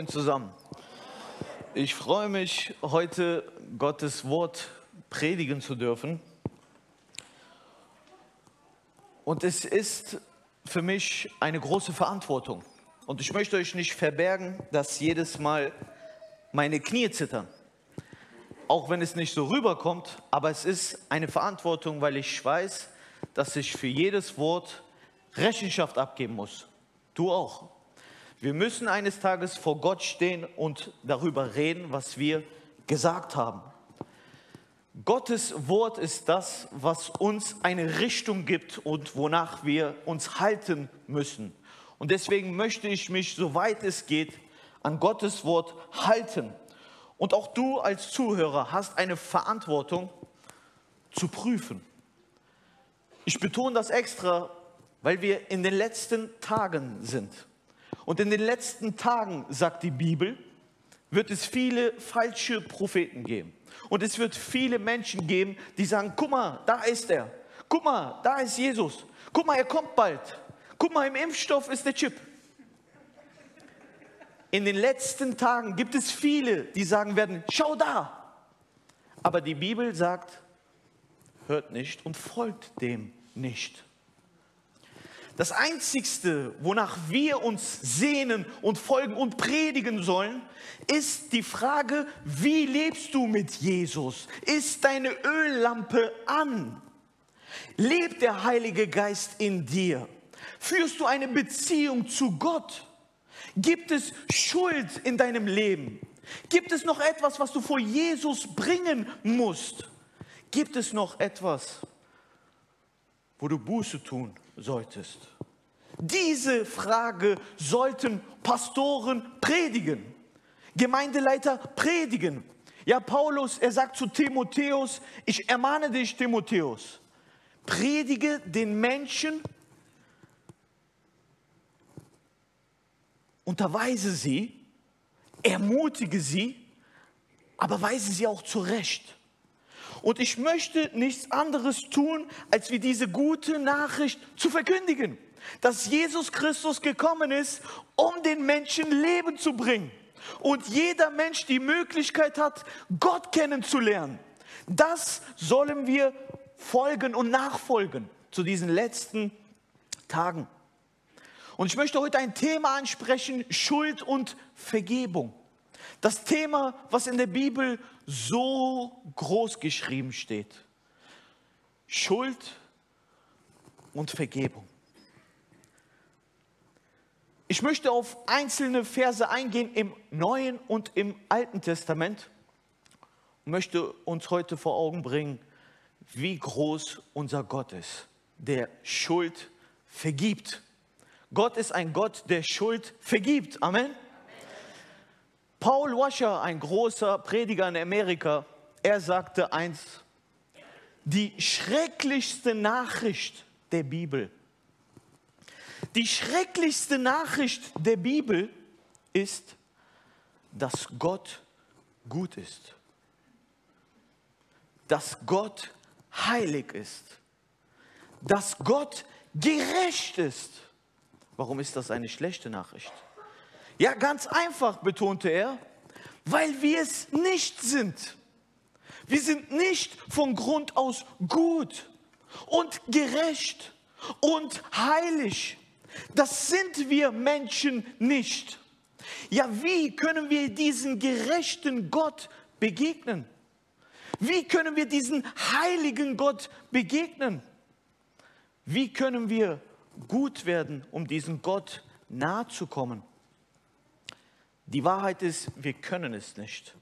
Morgen zusammen. Ich freue mich, heute Gottes Wort predigen zu dürfen. Und es ist für mich eine große Verantwortung. Und ich möchte euch nicht verbergen, dass jedes Mal meine Knie zittern. Auch wenn es nicht so rüberkommt, aber es ist eine Verantwortung, weil ich weiß, dass ich für jedes Wort Rechenschaft abgeben muss. Du auch. Wir müssen eines Tages vor Gott stehen und darüber reden, was wir gesagt haben. Gottes Wort ist das, was uns eine Richtung gibt und wonach wir uns halten müssen. Und deswegen möchte ich mich, soweit es geht, an Gottes Wort halten. Und auch du als Zuhörer hast eine Verantwortung zu prüfen. Ich betone das extra, weil wir in den letzten Tagen sind. Und in den letzten Tagen, sagt die Bibel, wird es viele falsche Propheten geben. Und es wird viele Menschen geben, die sagen, guck mal, da ist er. Guck mal, da ist Jesus. Guck mal, er kommt bald. Guck mal, im Impfstoff ist der Chip. In den letzten Tagen gibt es viele, die sagen werden, schau da. Aber die Bibel sagt, hört nicht und folgt dem nicht. Das Einzigste, wonach wir uns sehnen und folgen und predigen sollen, ist die Frage, wie lebst du mit Jesus? Ist deine Öllampe an? Lebt der Heilige Geist in dir? Führst du eine Beziehung zu Gott? Gibt es Schuld in deinem Leben? Gibt es noch etwas, was du vor Jesus bringen musst? Gibt es noch etwas, wo du Buße tun solltest? Diese Frage sollten Pastoren predigen, Gemeindeleiter predigen. Ja, Paulus, er sagt zu Timotheus, ich ermahne dich, Timotheus, predige den Menschen, unterweise sie, ermutige sie, aber weise sie auch zurecht. Und ich möchte nichts anderes tun, als wie diese gute Nachricht zu verkündigen dass Jesus Christus gekommen ist, um den Menschen Leben zu bringen. Und jeder Mensch die Möglichkeit hat, Gott kennenzulernen. Das sollen wir folgen und nachfolgen zu diesen letzten Tagen. Und ich möchte heute ein Thema ansprechen, Schuld und Vergebung. Das Thema, was in der Bibel so groß geschrieben steht. Schuld und Vergebung. Ich möchte auf einzelne Verse eingehen im Neuen und im Alten Testament und möchte uns heute vor Augen bringen, wie groß unser Gott ist, der Schuld vergibt. Gott ist ein Gott, der Schuld vergibt. Amen. Paul Washer, ein großer Prediger in Amerika, er sagte eins, die schrecklichste Nachricht der Bibel die schrecklichste Nachricht der Bibel ist, dass Gott gut ist. Dass Gott heilig ist. Dass Gott gerecht ist. Warum ist das eine schlechte Nachricht? Ja, ganz einfach, betonte er, weil wir es nicht sind. Wir sind nicht von Grund aus gut und gerecht und heilig. Das sind wir Menschen nicht. Ja, wie können wir diesen gerechten Gott begegnen? Wie können wir diesen heiligen Gott begegnen? Wie können wir gut werden, um diesem Gott nahe zu kommen? Die Wahrheit ist, wir können es nicht.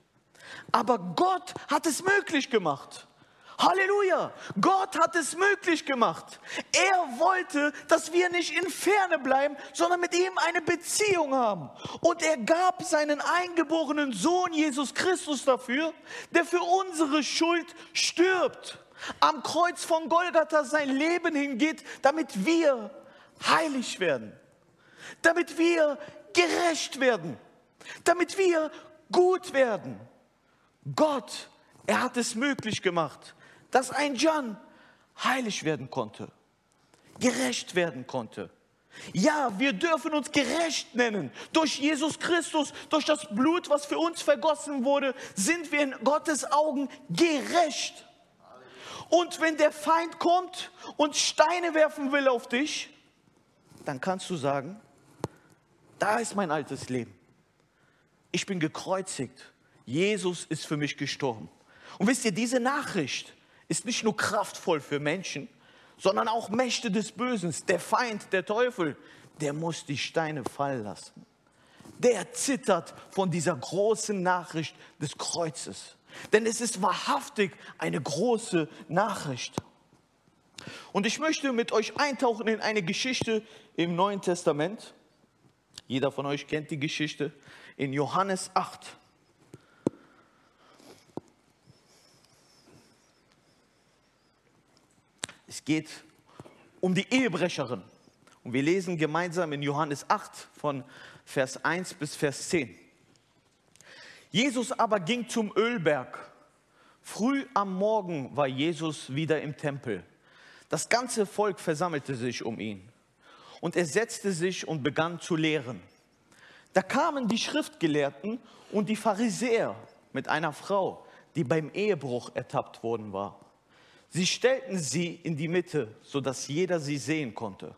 Aber Gott hat es möglich gemacht. Halleluja! Gott hat es möglich gemacht. Er wollte, dass wir nicht in Ferne bleiben, sondern mit ihm eine Beziehung haben. Und er gab seinen eingeborenen Sohn Jesus Christus dafür, der für unsere Schuld stirbt. Am Kreuz von Golgatha sein Leben hingeht, damit wir heilig werden. Damit wir gerecht werden. Damit wir gut werden. Gott, er hat es möglich gemacht dass ein John heilig werden konnte, gerecht werden konnte, Ja, wir dürfen uns gerecht nennen. Durch Jesus Christus, durch das Blut, was für uns vergossen wurde, sind wir in Gottes Augen gerecht. Und wenn der Feind kommt und Steine werfen will auf dich, dann kannst du sagen, da ist mein altes Leben. Ich bin gekreuzigt. Jesus ist für mich gestorben. Und wisst ihr, diese Nachricht ist nicht nur kraftvoll für Menschen, sondern auch Mächte des Bösen. Der Feind, der Teufel, der muss die Steine fallen lassen. Der zittert von dieser großen Nachricht des Kreuzes. Denn es ist wahrhaftig eine große Nachricht. Und ich möchte mit euch eintauchen in eine Geschichte im Neuen Testament. Jeder von euch kennt die Geschichte in Johannes 8. Es geht um die Ehebrecherin. Und wir lesen gemeinsam in Johannes 8 von Vers 1 bis Vers 10. Jesus aber ging zum Ölberg. Früh am Morgen war Jesus wieder im Tempel. Das ganze Volk versammelte sich um ihn. Und er setzte sich und begann zu lehren. Da kamen die Schriftgelehrten und die Pharisäer mit einer Frau, die beim Ehebruch ertappt worden war. Sie stellten sie in die Mitte, sodass jeder sie sehen konnte.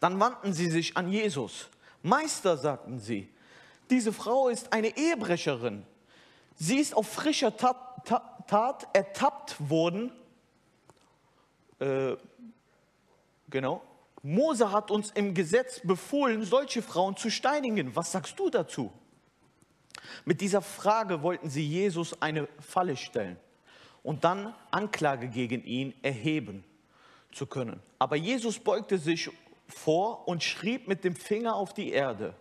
Dann wandten sie sich an Jesus. Meister, sagten sie, diese Frau ist eine Ehebrecherin. Sie ist auf frischer Tat, Tat, Tat ertappt worden. Äh, genau. Mose hat uns im Gesetz befohlen, solche Frauen zu steinigen. Was sagst du dazu? Mit dieser Frage wollten sie Jesus eine Falle stellen und dann Anklage gegen ihn erheben zu können. Aber Jesus beugte sich vor und schrieb mit dem Finger auf die Erde.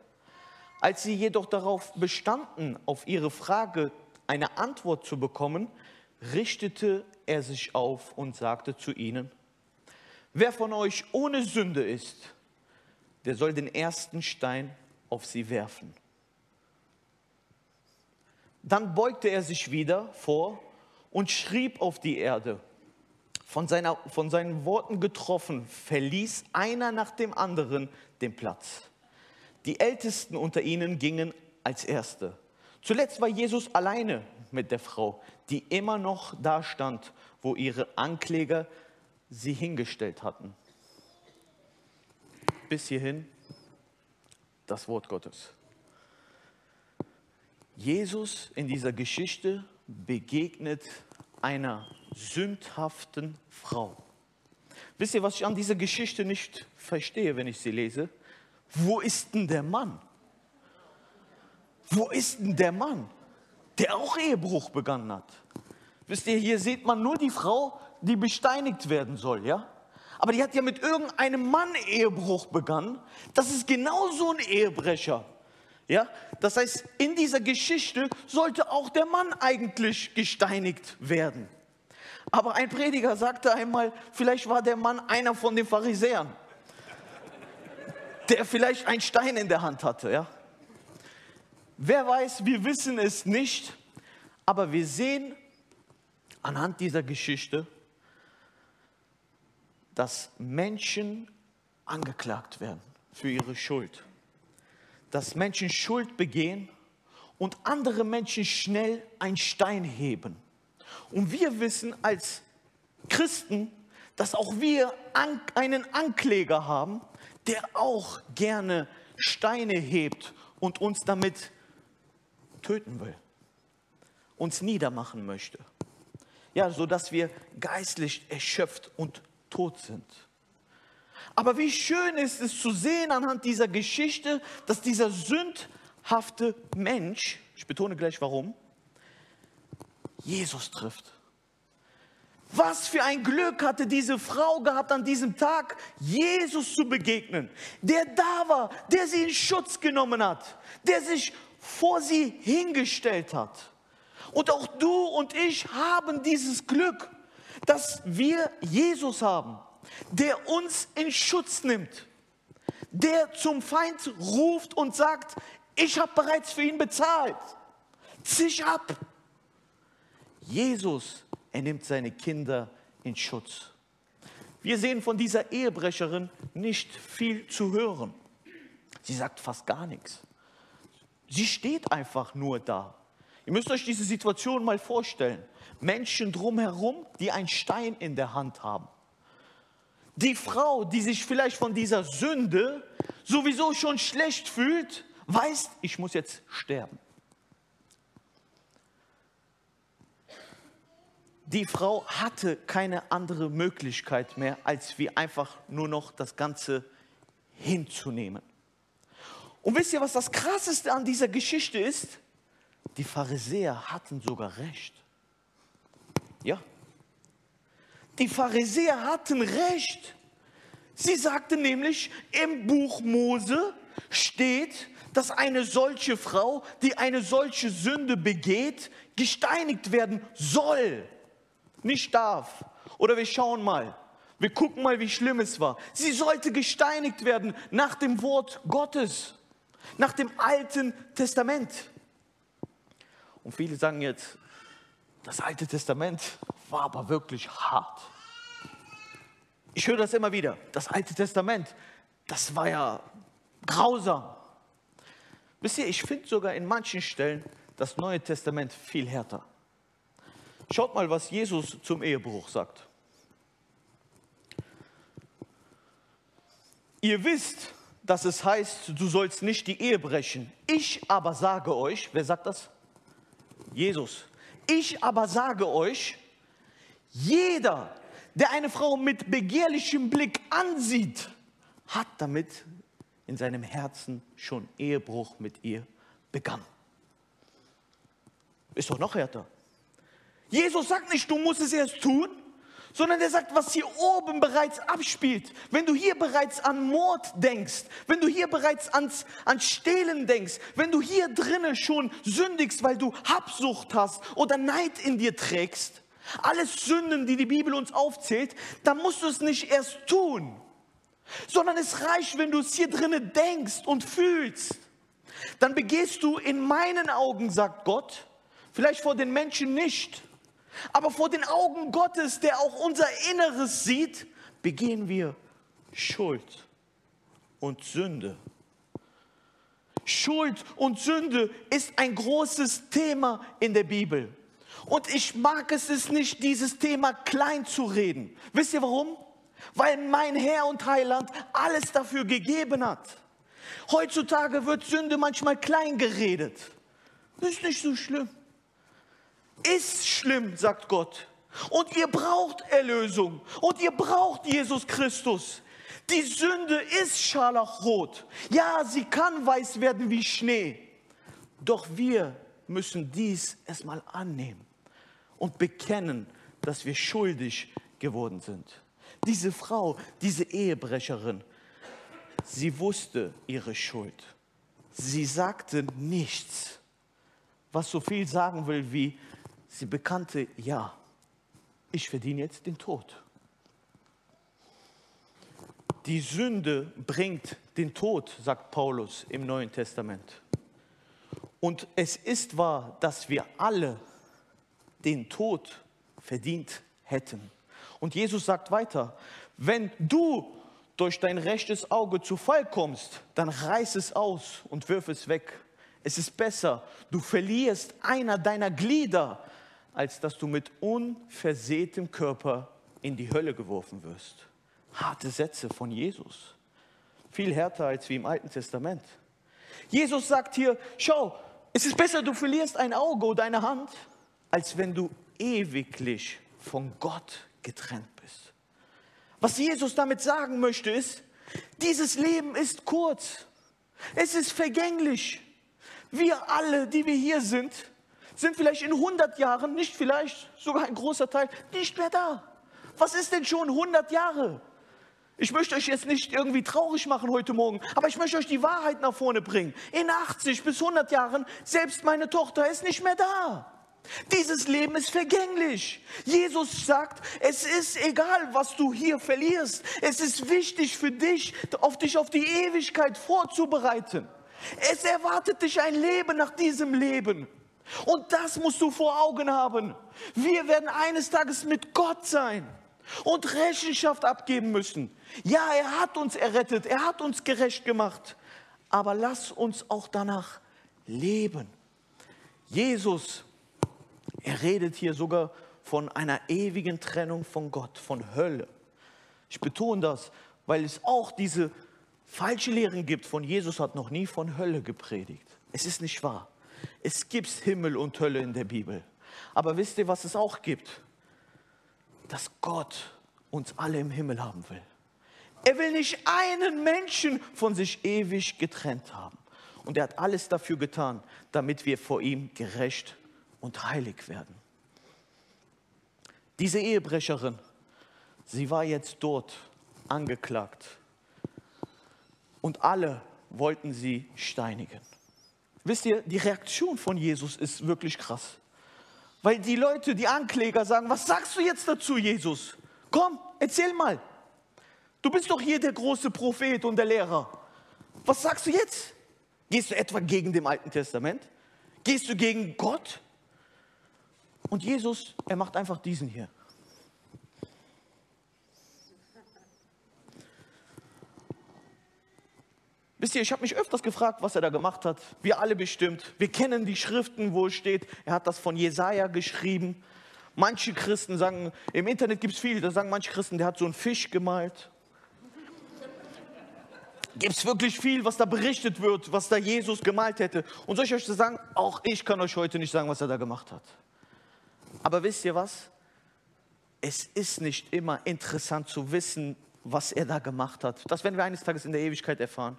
Als sie jedoch darauf bestanden, auf ihre Frage eine Antwort zu bekommen, richtete er sich auf und sagte zu ihnen, wer von euch ohne Sünde ist, der soll den ersten Stein auf sie werfen. Dann beugte er sich wieder vor und schrieb auf die Erde. Von, seiner, von seinen Worten getroffen, verließ einer nach dem anderen den Platz. Die Ältesten unter ihnen gingen als Erste. Zuletzt war Jesus alleine mit der Frau, die immer noch da stand, wo ihre Ankläger sie hingestellt hatten. Bis hierhin das Wort Gottes. Jesus in dieser Geschichte begegnet einer sündhaften Frau. Wisst ihr, was ich an dieser Geschichte nicht verstehe, wenn ich sie lese? Wo ist denn der Mann? Wo ist denn der Mann, der auch Ehebruch begangen hat? Wisst ihr, hier sieht man nur die Frau, die besteinigt werden soll, ja? Aber die hat ja mit irgendeinem Mann Ehebruch begangen. Das ist genauso ein Ehebrecher. Ja? Das heißt, in dieser Geschichte sollte auch der Mann eigentlich gesteinigt werden. Aber ein Prediger sagte einmal, vielleicht war der Mann einer von den Pharisäern, der vielleicht einen Stein in der Hand hatte. Ja? Wer weiß, wir wissen es nicht, aber wir sehen anhand dieser Geschichte, dass Menschen angeklagt werden für ihre Schuld dass Menschen Schuld begehen und andere Menschen schnell einen Stein heben. Und wir wissen als Christen, dass auch wir einen Ankläger haben, der auch gerne Steine hebt und uns damit töten will, uns niedermachen möchte. Ja, so dass wir geistlich erschöpft und tot sind. Aber wie schön ist es zu sehen anhand dieser Geschichte, dass dieser sündhafte Mensch, ich betone gleich warum, Jesus trifft. Was für ein Glück hatte diese Frau gehabt, an diesem Tag Jesus zu begegnen, der da war, der sie in Schutz genommen hat, der sich vor sie hingestellt hat. Und auch du und ich haben dieses Glück, dass wir Jesus haben der uns in Schutz nimmt, der zum Feind ruft und sagt, ich habe bereits für ihn bezahlt, zisch ab. Jesus, er nimmt seine Kinder in Schutz. Wir sehen von dieser Ehebrecherin nicht viel zu hören. Sie sagt fast gar nichts. Sie steht einfach nur da. Ihr müsst euch diese Situation mal vorstellen. Menschen drumherum, die einen Stein in der Hand haben. Die Frau, die sich vielleicht von dieser Sünde sowieso schon schlecht fühlt, weiß, ich muss jetzt sterben. Die Frau hatte keine andere Möglichkeit mehr, als wie einfach nur noch das Ganze hinzunehmen. Und wisst ihr, was das Krasseste an dieser Geschichte ist? Die Pharisäer hatten sogar recht. Ja. Die Pharisäer hatten recht. Sie sagten nämlich, im Buch Mose steht, dass eine solche Frau, die eine solche Sünde begeht, gesteinigt werden soll, nicht darf. Oder wir schauen mal, wir gucken mal, wie schlimm es war. Sie sollte gesteinigt werden nach dem Wort Gottes, nach dem Alten Testament. Und viele sagen jetzt, das Alte Testament war aber wirklich hart. Ich höre das immer wieder. Das Alte Testament, das war ja grausam. Wisst ihr, ich finde sogar in manchen Stellen das Neue Testament viel härter. Schaut mal, was Jesus zum Ehebruch sagt. Ihr wisst, dass es heißt, du sollst nicht die Ehe brechen. Ich aber sage euch, wer sagt das? Jesus. Ich aber sage euch, jeder, der eine Frau mit begehrlichem Blick ansieht, hat damit in seinem Herzen schon Ehebruch mit ihr begangen. Ist doch noch härter. Jesus sagt nicht, du musst es erst tun, sondern er sagt, was hier oben bereits abspielt. Wenn du hier bereits an Mord denkst, wenn du hier bereits ans, an Stehlen denkst, wenn du hier drinnen schon sündigst, weil du Habsucht hast oder Neid in dir trägst, alles Sünden, die die Bibel uns aufzählt, dann musst du es nicht erst tun, sondern es reicht, wenn du es hier drinnen denkst und fühlst. Dann begehst du in meinen Augen, sagt Gott, vielleicht vor den Menschen nicht, aber vor den Augen Gottes, der auch unser Inneres sieht, begehen wir Schuld und Sünde. Schuld und Sünde ist ein großes Thema in der Bibel. Und ich mag es es nicht, dieses Thema klein zu reden. Wisst ihr warum? Weil mein Herr und Heiland alles dafür gegeben hat. Heutzutage wird Sünde manchmal klein geredet. Das ist nicht so schlimm ist schlimm, sagt Gott. Und ihr braucht Erlösung. Und ihr braucht Jesus Christus. Die Sünde ist scharlachrot. Ja, sie kann weiß werden wie Schnee. Doch wir müssen dies erstmal annehmen und bekennen, dass wir schuldig geworden sind. Diese Frau, diese Ehebrecherin, sie wusste ihre Schuld. Sie sagte nichts, was so viel sagen will wie, Sie bekannte, ja, ich verdiene jetzt den Tod. Die Sünde bringt den Tod, sagt Paulus im Neuen Testament. Und es ist wahr, dass wir alle den Tod verdient hätten. Und Jesus sagt weiter, wenn du durch dein rechtes Auge zu Fall kommst, dann reiß es aus und wirf es weg. Es ist besser, du verlierst einer deiner Glieder, als dass du mit unversehrtem Körper in die Hölle geworfen wirst. Harte Sätze von Jesus. Viel härter als wie im Alten Testament. Jesus sagt hier, schau, es ist besser, du verlierst ein Auge oder eine Hand, als wenn du ewiglich von Gott getrennt bist. Was Jesus damit sagen möchte ist, dieses Leben ist kurz. Es ist vergänglich. Wir alle, die wir hier sind, sind vielleicht in 100 Jahren, nicht vielleicht, sogar ein großer Teil, nicht mehr da. Was ist denn schon 100 Jahre? Ich möchte euch jetzt nicht irgendwie traurig machen heute Morgen, aber ich möchte euch die Wahrheit nach vorne bringen. In 80 bis 100 Jahren, selbst meine Tochter ist nicht mehr da. Dieses Leben ist vergänglich. Jesus sagt, es ist egal, was du hier verlierst. Es ist wichtig für dich, auf dich auf die Ewigkeit vorzubereiten. Es erwartet dich ein Leben nach diesem Leben. Und das musst du vor Augen haben. Wir werden eines Tages mit Gott sein. und Rechenschaft abgeben müssen. Ja, er hat uns errettet, er hat uns gerecht gemacht, aber lass uns auch danach leben. Jesus, er redet hier sogar von einer ewigen Trennung von Gott, von Hölle. Ich betone das, weil es auch diese falsche Lehren gibt. Von Jesus hat noch nie von Hölle gepredigt. Es ist nicht wahr. Es gibt Himmel und Hölle in der Bibel. Aber wisst ihr, was es auch gibt? Dass Gott uns alle im Himmel haben will. Er will nicht einen Menschen von sich ewig getrennt haben. Und er hat alles dafür getan, damit wir vor ihm gerecht und heilig werden. Diese Ehebrecherin, sie war jetzt dort angeklagt. Und alle wollten sie steinigen. Wisst ihr, die Reaktion von Jesus ist wirklich krass. Weil die Leute, die Ankläger sagen, was sagst du jetzt dazu, Jesus? Komm, erzähl mal. Du bist doch hier der große Prophet und der Lehrer. Was sagst du jetzt? Gehst du etwa gegen dem Alten Testament? Gehst du gegen Gott? Und Jesus, er macht einfach diesen hier. Wisst ihr, ich habe mich öfters gefragt, was er da gemacht hat. Wir alle bestimmt. Wir kennen die Schriften, wo es steht, er hat das von Jesaja geschrieben. Manche Christen sagen, im Internet gibt es viele, da sagen manche Christen, der hat so einen Fisch gemalt. Gibt es wirklich viel, was da berichtet wird, was da Jesus gemalt hätte. Und soll ich euch sagen, auch ich kann euch heute nicht sagen, was er da gemacht hat. Aber wisst ihr was? Es ist nicht immer interessant zu wissen, was er da gemacht hat. Das werden wir eines Tages in der Ewigkeit erfahren.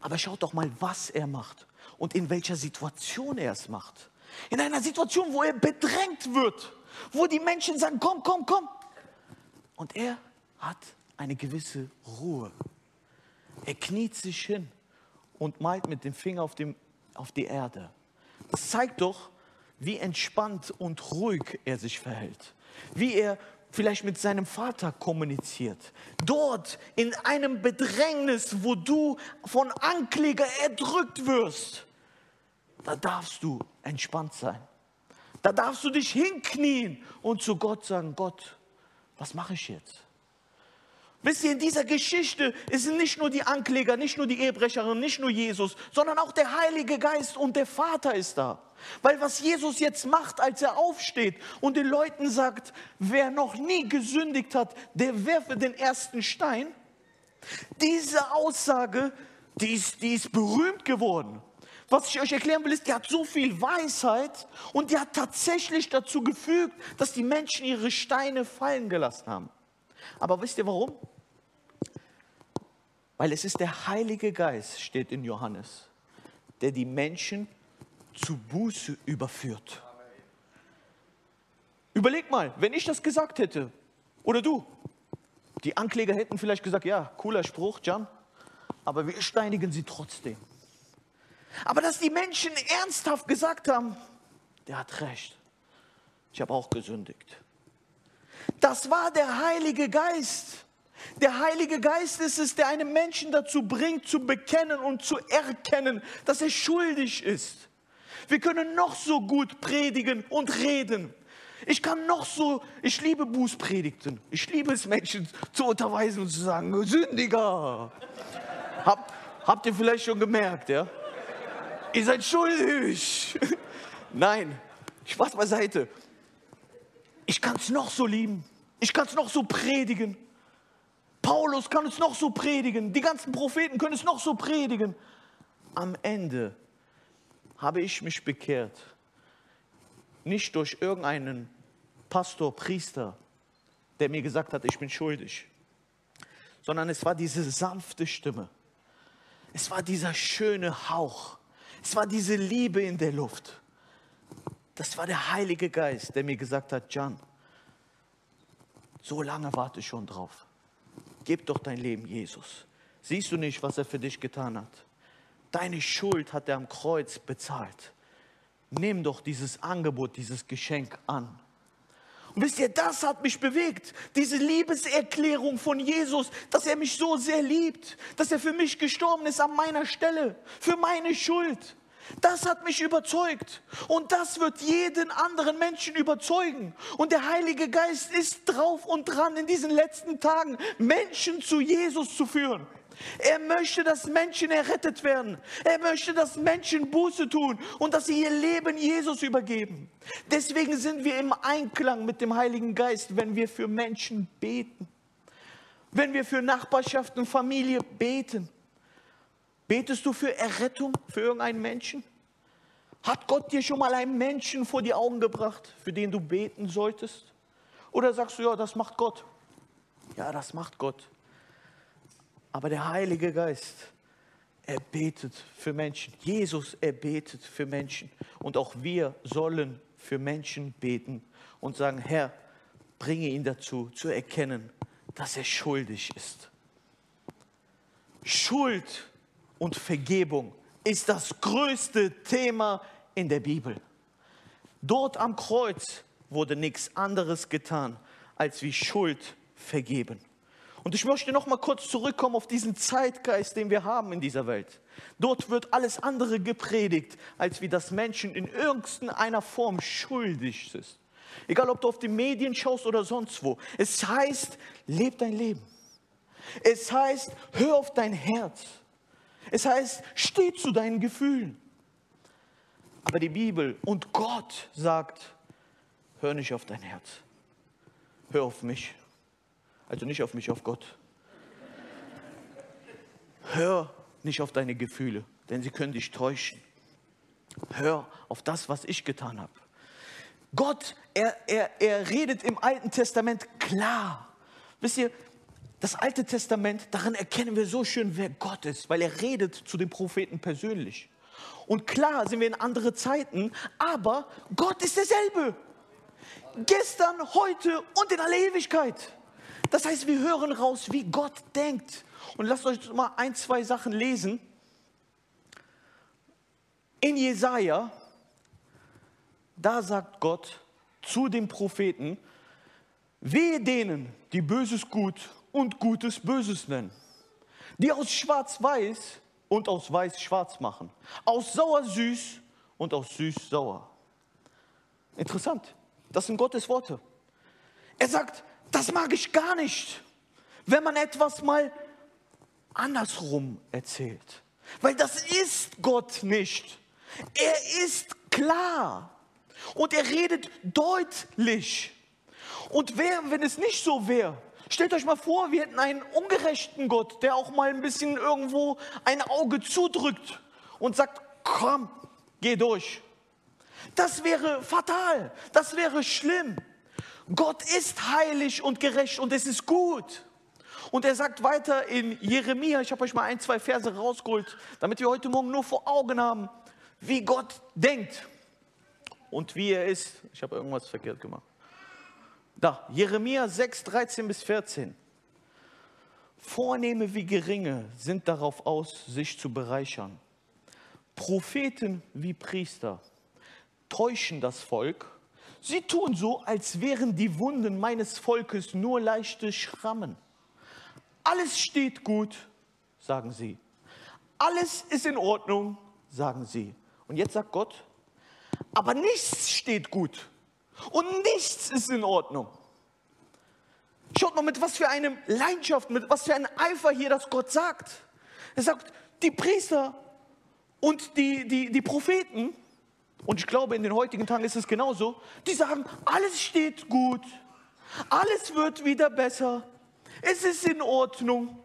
Aber schaut doch mal, was er macht und in welcher Situation er es macht. In einer Situation, wo er bedrängt wird, wo die Menschen sagen, komm, komm, komm. Und er hat eine gewisse Ruhe. Er kniet sich hin und malt mit dem Finger auf, dem, auf die Erde. Das zeigt doch, wie entspannt und ruhig er sich verhält. Wie er vielleicht mit seinem Vater kommuniziert. Dort in einem Bedrängnis, wo du von Ankläger erdrückt wirst, da darfst du entspannt sein. Da darfst du dich hinknien und zu Gott sagen, Gott, was mache ich jetzt? Wisst ihr, in dieser Geschichte sind nicht nur die Ankläger, nicht nur die Ehebrecherin, nicht nur Jesus, sondern auch der Heilige Geist und der Vater ist da. Weil was Jesus jetzt macht, als er aufsteht und den Leuten sagt, wer noch nie gesündigt hat, der werfe den ersten Stein, diese Aussage, die ist, die ist berühmt geworden. Was ich euch erklären will, ist, die hat so viel Weisheit und die hat tatsächlich dazu gefügt, dass die Menschen ihre Steine fallen gelassen haben. Aber wisst ihr warum? Weil es ist der Heilige Geist, steht in Johannes, der die Menschen zu Buße überführt. Überleg mal, wenn ich das gesagt hätte, oder du, die Ankläger hätten vielleicht gesagt, ja, cooler Spruch, Jan, aber wir steinigen sie trotzdem. Aber dass die Menschen ernsthaft gesagt haben, der hat recht, ich habe auch gesündigt. Das war der Heilige Geist. Der Heilige Geist ist es, der einen Menschen dazu bringt, zu bekennen und zu erkennen, dass er schuldig ist. Wir können noch so gut predigen und reden. Ich kann noch so, ich liebe Bußpredigten. Ich liebe es, Menschen zu unterweisen und zu sagen, Sündiger. Hab, habt ihr vielleicht schon gemerkt, ja? Ihr seid schuldig. Nein, Spaß beiseite. Ich kann es noch so lieben. Ich kann es noch so predigen. Paulus kann es noch so predigen. Die ganzen Propheten können es noch so predigen. Am Ende habe ich mich bekehrt. Nicht durch irgendeinen Pastor, Priester, der mir gesagt hat, ich bin schuldig, sondern es war diese sanfte Stimme. Es war dieser schöne Hauch. Es war diese Liebe in der Luft. Das war der Heilige Geist, der mir gesagt hat, John, so lange warte ich schon drauf. Gib doch dein Leben Jesus. Siehst du nicht, was er für dich getan hat? Deine Schuld hat er am Kreuz bezahlt. Nimm doch dieses Angebot, dieses Geschenk an. Und wisst ihr, das hat mich bewegt. Diese Liebeserklärung von Jesus, dass er mich so sehr liebt, dass er für mich gestorben ist an meiner Stelle, für meine Schuld. Das hat mich überzeugt. Und das wird jeden anderen Menschen überzeugen. Und der Heilige Geist ist drauf und dran, in diesen letzten Tagen Menschen zu Jesus zu führen. Er möchte, dass Menschen errettet werden. Er möchte, dass Menschen Buße tun und dass sie ihr Leben Jesus übergeben. Deswegen sind wir im Einklang mit dem Heiligen Geist, wenn wir für Menschen beten. Wenn wir für Nachbarschaft und Familie beten. Betest du für Errettung für irgendeinen Menschen? Hat Gott dir schon mal einen Menschen vor die Augen gebracht, für den du beten solltest? Oder sagst du, ja, das macht Gott? Ja, das macht Gott. Aber der Heilige Geist, er betet für Menschen. Jesus, er betet für Menschen. Und auch wir sollen für Menschen beten und sagen, Herr, bringe ihn dazu, zu erkennen, dass er schuldig ist. Schuld und Vergebung ist das größte Thema in der Bibel. Dort am Kreuz wurde nichts anderes getan, als wie Schuld vergeben. Und ich möchte noch mal kurz zurückkommen auf diesen Zeitgeist, den wir haben in dieser Welt. Dort wird alles andere gepredigt, als wie das Menschen in irgendeiner Form schuldig ist. Egal, ob du auf die Medien schaust oder sonst wo. Es heißt, leb dein Leben. Es heißt, hör auf dein Herz. Es heißt, steh zu deinen Gefühlen. Aber die Bibel und Gott sagt, hör nicht auf dein Herz. Hör auf mich. Also nicht auf mich, auf Gott. Hör nicht auf deine Gefühle, denn sie können dich täuschen. Hör auf das, was ich getan habe. Gott, er, er, er redet im Alten Testament klar. Wisst ihr, das Alte Testament, darin erkennen wir so schön, wer Gott ist, weil er redet zu den Propheten persönlich. Und klar sind wir in andere Zeiten, aber Gott ist derselbe. Gestern, heute und in aller Ewigkeit. Das heißt, wir hören raus, wie Gott denkt. Und lasst euch mal ein, zwei Sachen lesen. In Jesaja, da sagt Gott zu den Propheten, wehe denen, die Böses gut und Gutes Böses nennen, die aus Schwarz-Weiß und aus Weiß schwarz machen, aus sauer süß und aus süß sauer. Interessant, das sind Gottes Worte. Er sagt, das mag ich gar nicht, wenn man etwas mal andersrum erzählt. Weil das ist Gott nicht. Er ist klar und er redet deutlich. Und wer, wenn es nicht so wäre, stellt euch mal vor, wir hätten einen ungerechten Gott, der auch mal ein bisschen irgendwo ein Auge zudrückt und sagt, komm, geh durch. Das wäre fatal, das wäre schlimm. Gott ist heilig und gerecht und es ist gut. Und er sagt weiter in Jeremia, ich habe euch mal ein, zwei Verse rausgeholt, damit wir heute Morgen nur vor Augen haben, wie Gott denkt und wie er ist. Ich habe irgendwas verkehrt gemacht. Da, Jeremia 6, 13 bis 14. Vornehme wie Geringe sind darauf aus, sich zu bereichern. Propheten wie Priester täuschen das Volk Sie tun so, als wären die Wunden meines Volkes nur leichte Schrammen. Alles steht gut, sagen sie. Alles ist in Ordnung, sagen sie. Und jetzt sagt Gott, aber nichts steht gut und nichts ist in Ordnung. Schaut mal, mit was für einem Leidenschaft, mit was für einem Eifer hier das Gott sagt. Er sagt, die Priester und die, die, die Propheten, und ich glaube, in den heutigen Tagen ist es genauso. Die sagen, alles steht gut, alles wird wieder besser, es ist in Ordnung.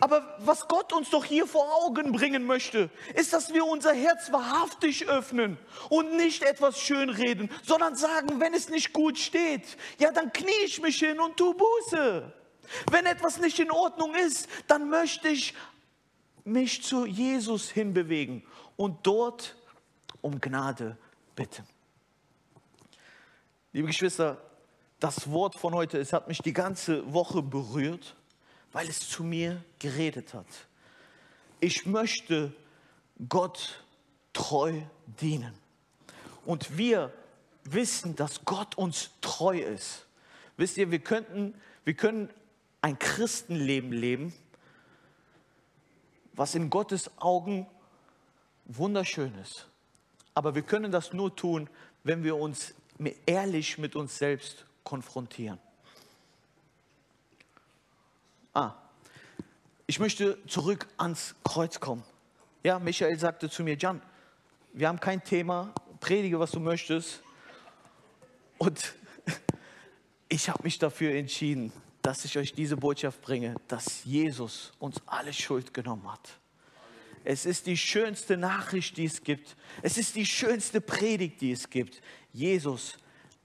Aber was Gott uns doch hier vor Augen bringen möchte, ist, dass wir unser Herz wahrhaftig öffnen und nicht etwas schönreden, sondern sagen, wenn es nicht gut steht, ja, dann knie ich mich hin und tu Buße. Wenn etwas nicht in Ordnung ist, dann möchte ich mich zu Jesus hinbewegen und dort um Gnade bitten. Liebe Geschwister, das Wort von heute, es hat mich die ganze Woche berührt, weil es zu mir geredet hat. Ich möchte Gott treu dienen. Und wir wissen, dass Gott uns treu ist. Wisst ihr, wir, könnten, wir können ein Christenleben leben, was in Gottes Augen Wunderschönes. Aber wir können das nur tun, wenn wir uns ehrlich mit uns selbst konfrontieren. Ah, ich möchte zurück ans Kreuz kommen. Ja, Michael sagte zu mir, Jan, wir haben kein Thema, predige, was du möchtest. Und ich habe mich dafür entschieden, dass ich euch diese Botschaft bringe, dass Jesus uns alle Schuld genommen hat. Es ist die schönste Nachricht, die es gibt. Es ist die schönste Predigt, die es gibt. Jesus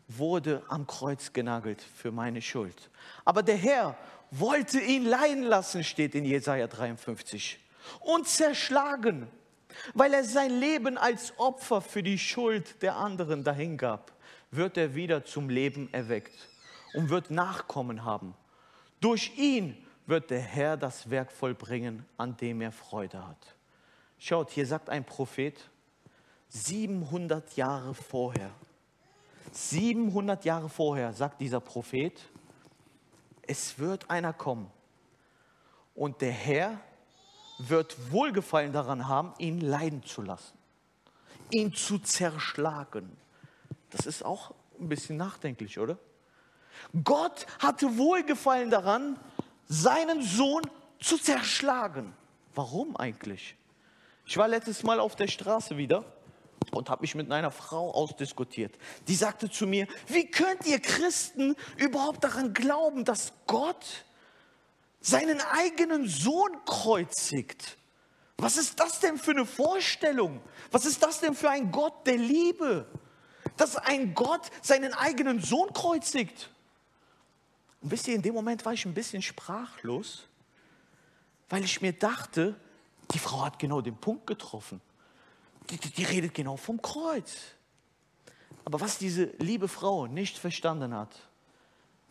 wurde am Kreuz genagelt für meine Schuld. Aber der Herr wollte ihn leiden lassen, steht in Jesaja 53. Und zerschlagen, weil er sein Leben als Opfer für die Schuld der anderen dahingab, wird er wieder zum Leben erweckt und wird Nachkommen haben. Durch ihn wird der Herr das Werk vollbringen, an dem er Freude hat. Schaut, hier sagt ein Prophet, 700 Jahre vorher, 700 Jahre vorher sagt dieser Prophet, es wird einer kommen und der Herr wird Wohlgefallen daran haben, ihn leiden zu lassen, ihn zu zerschlagen. Das ist auch ein bisschen nachdenklich, oder? Gott hatte Wohlgefallen daran, seinen Sohn zu zerschlagen. Warum eigentlich? Ich war letztes Mal auf der Straße wieder und habe mich mit einer Frau ausdiskutiert. Die sagte zu mir, wie könnt ihr Christen überhaupt daran glauben, dass Gott seinen eigenen Sohn kreuzigt? Was ist das denn für eine Vorstellung? Was ist das denn für ein Gott der Liebe? Dass ein Gott seinen eigenen Sohn kreuzigt. Und wisst ihr, in dem Moment war ich ein bisschen sprachlos, weil ich mir dachte, die Frau hat genau den Punkt getroffen. Die, die, die redet genau vom Kreuz. Aber was diese liebe Frau nicht verstanden hat,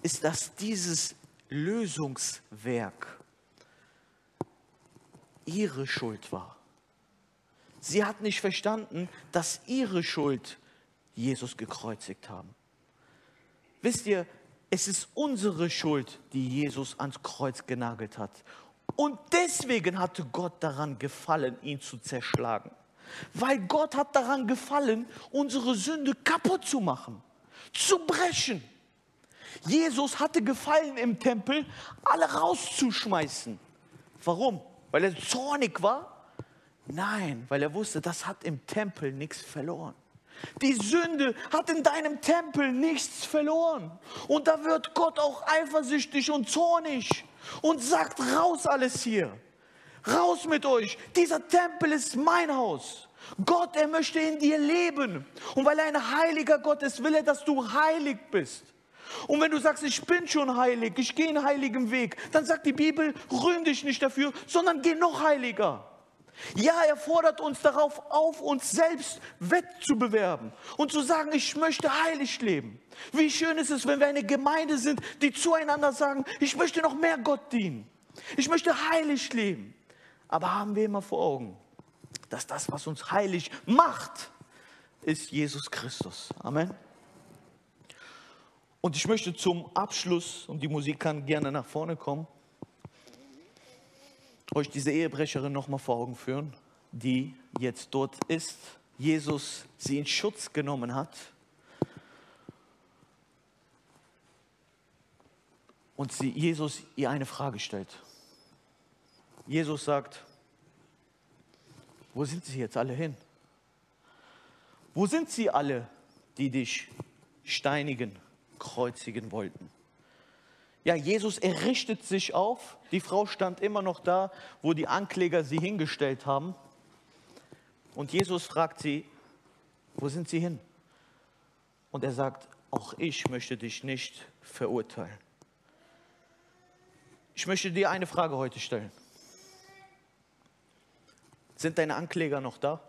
ist, dass dieses Lösungswerk ihre Schuld war. Sie hat nicht verstanden, dass ihre Schuld Jesus gekreuzigt haben. Wisst ihr, es ist unsere Schuld, die Jesus ans Kreuz genagelt hat. Und deswegen hatte Gott daran gefallen, ihn zu zerschlagen. Weil Gott hat daran gefallen, unsere Sünde kaputt zu machen, zu brechen. Jesus hatte gefallen im Tempel, alle rauszuschmeißen. Warum? Weil er zornig war? Nein, weil er wusste, das hat im Tempel nichts verloren. Die Sünde hat in deinem Tempel nichts verloren. Und da wird Gott auch eifersüchtig und zornig und sagt, raus alles hier. Raus mit euch. Dieser Tempel ist mein Haus. Gott, er möchte in dir leben. Und weil er ein heiliger Gott ist, will er, dass du heilig bist. Und wenn du sagst, ich bin schon heilig, ich gehe einen heiligen Weg, dann sagt die Bibel, rühm dich nicht dafür, sondern geh noch heiliger. Ja, er fordert uns darauf auf, uns selbst wettzubewerben und zu sagen, ich möchte heilig leben. Wie schön ist es, wenn wir eine Gemeinde sind, die zueinander sagen, ich möchte noch mehr Gott dienen. Ich möchte heilig leben. Aber haben wir immer vor Augen, dass das, was uns heilig macht, ist Jesus Christus. Amen. Und ich möchte zum Abschluss, und die Musik kann gerne nach vorne kommen, euch diese Ehebrecherin nochmal vor Augen führen, die jetzt dort ist, Jesus sie in Schutz genommen hat und sie Jesus ihr eine Frage stellt. Jesus sagt, wo sind sie jetzt alle hin? Wo sind sie alle, die dich steinigen, kreuzigen wollten? Ja, Jesus errichtet sich auf. Die Frau stand immer noch da, wo die Ankläger sie hingestellt haben. Und Jesus fragt sie, wo sind sie hin? Und er sagt, auch ich möchte dich nicht verurteilen. Ich möchte dir eine Frage heute stellen. Sind deine Ankläger noch da?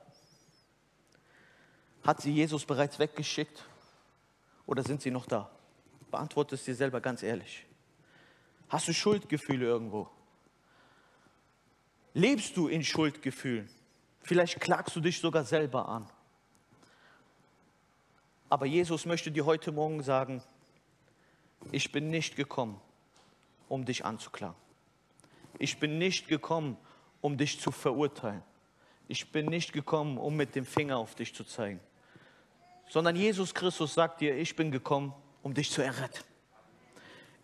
Hat sie Jesus bereits weggeschickt? Oder sind sie noch da? Beantworte es dir selber ganz ehrlich. Hast du Schuldgefühle irgendwo? Lebst du in Schuldgefühlen? Vielleicht klagst du dich sogar selber an. Aber Jesus möchte dir heute Morgen sagen, ich bin nicht gekommen, um dich anzuklagen. Ich bin nicht gekommen, um dich zu verurteilen. ich bin nicht gekommen, um mit dem Finger auf dich zu zeigen, sondern Jesus Christus sagt dir, ich bin gekommen, um dich zu erretten.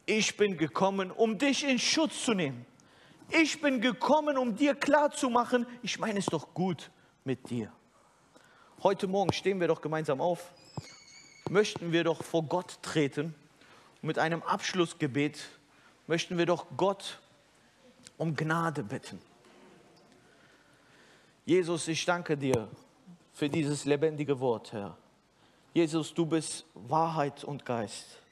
Ich bin gekommen, um dich in Schutz zu nehmen. Ich bin gekommen, um dir klarzumachen, ich meine es doch gut mit dir. Heute Morgen stehen wir doch gemeinsam auf, möchten wir doch vor Gott treten und mit einem Abschlussgebet möchten wir doch Gott um Gnade bitten. Jesus, ich danke dir für dieses lebendige Wort, Herr. Jesus, du bist Wahrheit und Geist.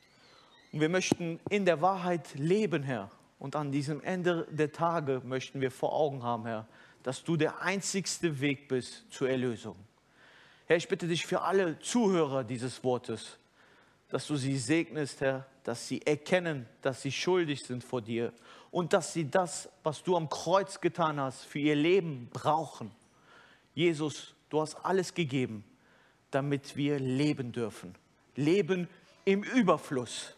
Und wir möchten in der Wahrheit leben, Herr. Und an diesem Ende der Tage möchten wir vor Augen haben, Herr, dass du der einzigste Weg bist zur Erlösung. Herr, ich bitte dich für alle Zuhörer dieses Wortes, dass du sie segnest, Herr, dass sie erkennen, dass sie schuldig sind vor dir und dass sie das, was du am Kreuz getan hast, für ihr Leben brauchen. Jesus, du hast alles gegeben, damit wir leben dürfen. Leben im Überfluss.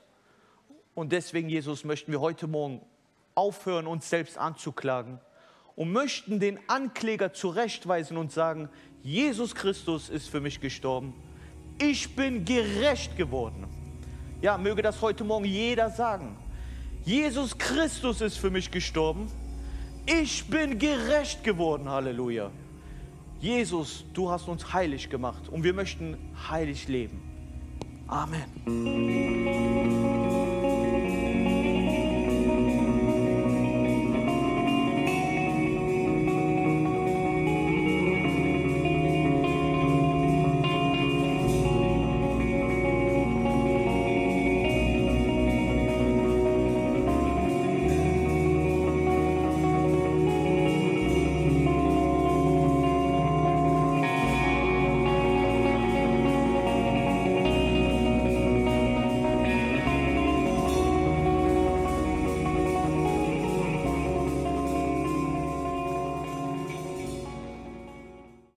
Und deswegen, Jesus, möchten wir heute Morgen aufhören, uns selbst anzuklagen und möchten den Ankläger zurechtweisen und sagen, Jesus Christus ist für mich gestorben. Ich bin gerecht geworden. Ja, möge das heute Morgen jeder sagen. Jesus Christus ist für mich gestorben. Ich bin gerecht geworden. Halleluja. Jesus, du hast uns heilig gemacht und wir möchten heilig leben. Amen.